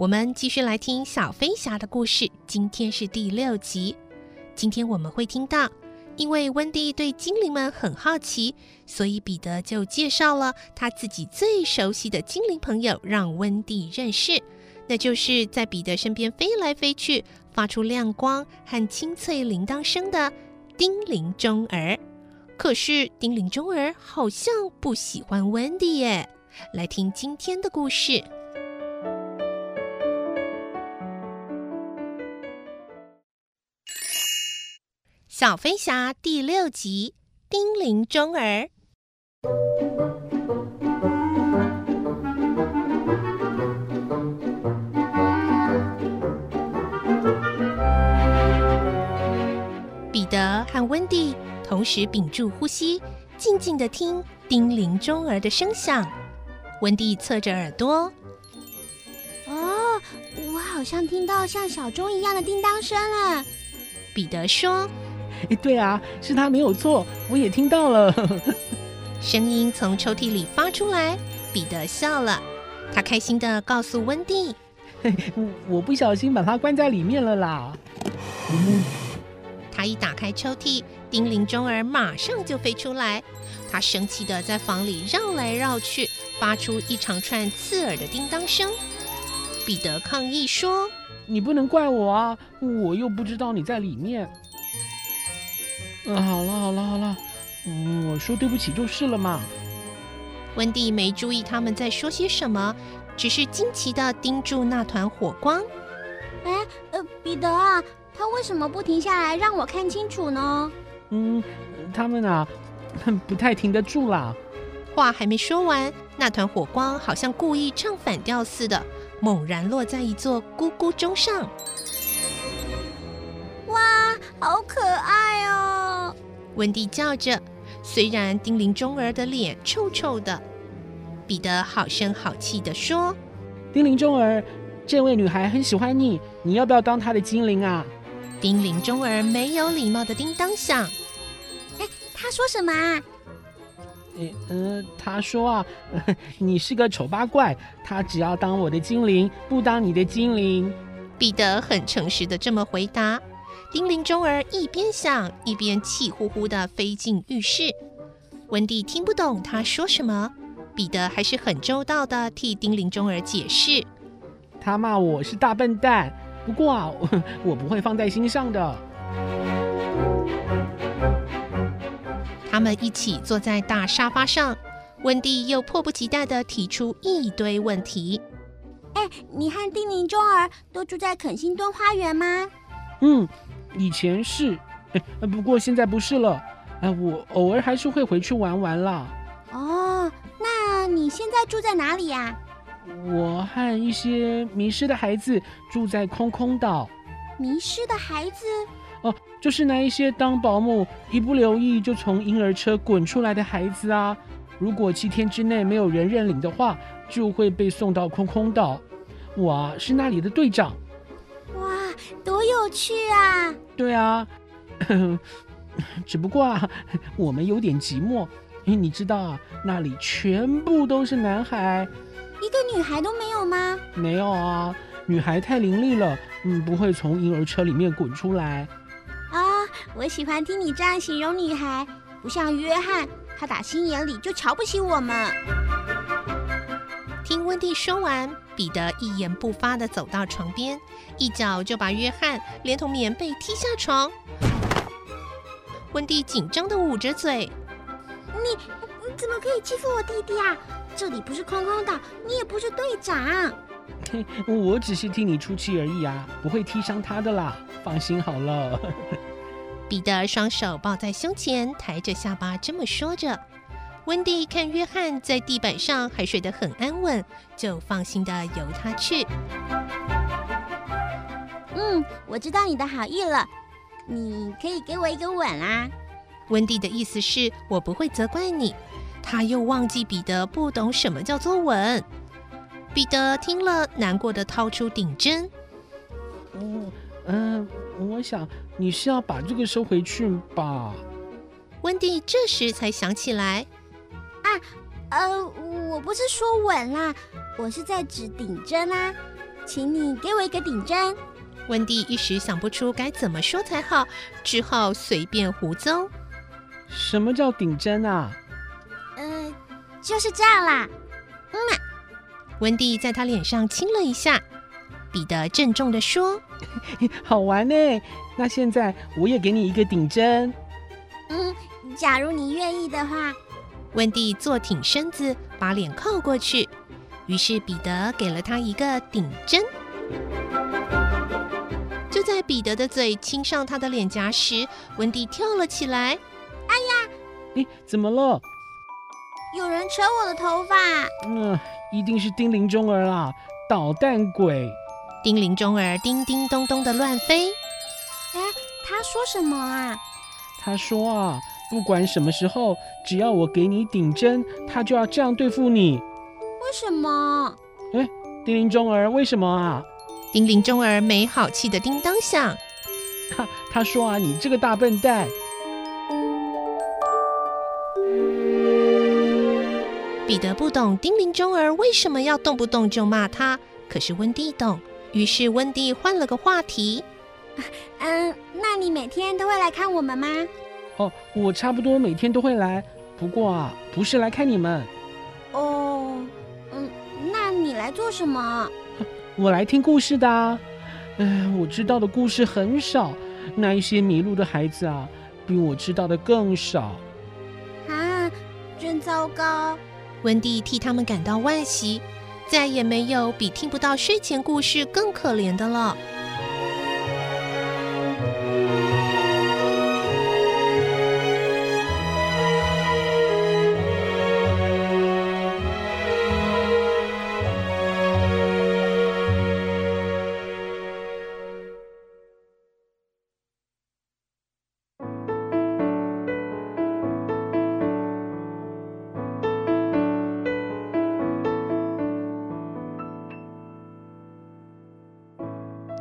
我们继续来听小飞侠的故事。今天是第六集。今天我们会听到，因为温蒂对精灵们很好奇，所以彼得就介绍了他自己最熟悉的精灵朋友，让温蒂认识。那就是在彼得身边飞来飞去、发出亮光和清脆铃铛声的叮铃钟儿。可是叮铃钟儿好像不喜欢温蒂耶。来听今天的故事，《小飞侠》第六集《叮铃钟儿》。彼得和温蒂。同时屏住呼吸，静静地听叮铃钟儿的声响。温蒂侧着耳朵，哦，我好像听到像小钟一样的叮当声了。彼得说：“对啊，是他没有错，我也听到了。”声音从抽屉里发出来，彼得笑了，他开心地告诉温蒂：“ 我不小心把它关在里面了啦。”嗯，他一打开抽屉。叮铃钟儿马上就飞出来，他生气地在房里绕来绕去，发出一长串刺耳的叮当声。彼得抗议说：“你不能怪我啊，我又不知道你在里面。”嗯，好了好了好了，嗯，我说对不起就是了嘛。温蒂没注意他们在说些什么，只是惊奇的盯住那团火光。哎，呃，彼得啊，他为什么不停下来让我看清楚呢？嗯，他们啊，不太停得住啦。话还没说完，那团火光好像故意唱反调似的，猛然落在一座咕咕钟上。哇，好可爱哦！温蒂叫着。虽然叮铃钟儿的脸臭臭的，彼得好声好气地说：“叮铃钟儿，这位女孩很喜欢你，你要不要当她的精灵啊？”叮铃钟儿没有礼貌的叮当响。哎，他说什么啊？哎，呃，他说啊，你是个丑八怪，他只要当我的精灵，不当你的精灵。彼得很诚实的这么回答。叮铃钟儿一边响一边气呼呼的飞进浴室。温蒂听不懂他说什么，彼得还是很周到的替叮铃钟儿解释。他骂我是大笨蛋。不过啊，我不会放在心上的。他们一起坐在大沙发上，温蒂又迫不及待地提出一堆问题。哎，你和叮铃钟儿都住在肯辛顿花园吗？嗯，以前是，不过现在不是了。哎，我偶尔还是会回去玩玩啦。哦，那你现在住在哪里呀？我和一些迷失的孩子住在空空岛。迷失的孩子？哦，就是那一些当保姆一不留意就从婴儿车滚出来的孩子啊。如果七天之内没有人认领的话，就会被送到空空岛。我啊，是那里的队长。哇，多有趣啊！对啊，只不过啊，我们有点寂寞，因为你知道啊，那里全部都是男孩。一个女孩都没有吗？没有啊，女孩太伶俐了，嗯，不会从婴儿车里面滚出来。啊，我喜欢听你这样形容女孩，不像约翰，他打心眼里就瞧不起我们。听温蒂说完，彼得一言不发地走到床边，一脚就把约翰连同棉被踢下床。温蒂紧张地捂着嘴：“你你怎么可以欺负我弟弟啊？这里不是空空岛，你也不是队长。我只是替你出气而已啊，不会踢伤他的啦，放心好了。”彼得双手抱在胸前，抬着下巴这么说着。温蒂看约翰在地板上还睡得很安稳，就放心的由他去。嗯，我知道你的好意了，你可以给我一个吻啊。温蒂的意思是我不会责怪你。他又忘记彼得不懂什么叫做吻。彼得听了，难过的掏出顶针。嗯嗯，我想你是要把这个收回去吧。温蒂这时才想起来。啊，呃，我不是说吻啦，我是在指顶针啊，请你给我一个顶针。温蒂一时想不出该怎么说才好，只好随便胡诌。什么叫顶针啊？呃，就是这样啦。嗯嘛。温蒂在他脸上亲了一下。彼得郑重的说：“好玩呢，那现在我也给你一个顶针。”嗯，假如你愿意的话。温蒂坐挺身子，把脸靠过去。于是彼得给了他一个顶针。就在彼得的嘴亲上他的脸颊时，温蒂跳了起来。“哎呀，你怎么了？”“有人扯我的头发。”“嗯，一定是叮铃钟儿啦，捣蛋鬼！”叮铃钟儿叮叮咚咚的乱飞。“哎，他说什么啊？”“他说啊。”不管什么时候，只要我给你顶针，他就要这样对付你。为什么？哎，叮铃钟儿，为什么啊？叮铃钟儿没好气的叮当响。他他说啊，你这个大笨蛋。彼得不懂叮铃钟儿为什么要动不动就骂他，可是温蒂懂，于是温蒂换了个话题。嗯，那你每天都会来看我们吗？哦，我差不多每天都会来，不过啊，不是来看你们。哦，嗯，那你来做什么？我来听故事的。哎，我知道的故事很少，那一些迷路的孩子啊，比我知道的更少。啊，真糟糕！温蒂替他们感到惋惜，再也没有比听不到睡前故事更可怜的了。